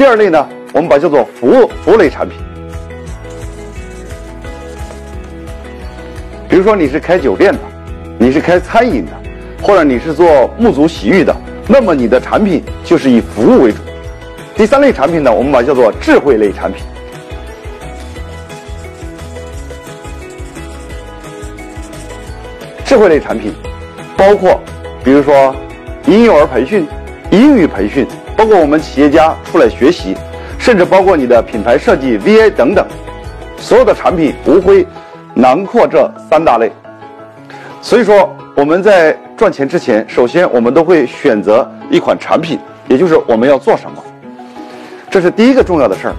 第二类呢，我们把叫做服务服务类产品。比如说你是开酒店的，你是开餐饮的，或者你是做沐足洗浴的，那么你的产品就是以服务为主。第三类产品呢，我们把叫做智慧类产品。智慧类产品包括，比如说婴幼儿培训、英语培训，包括我们企业家出来学习，甚至包括你的品牌设计、VA 等等，所有的产品无非囊括这三大类。所以说，我们在赚钱之前，首先我们都会选择一款产品，也就是我们要做什么，这是第一个重要的事儿。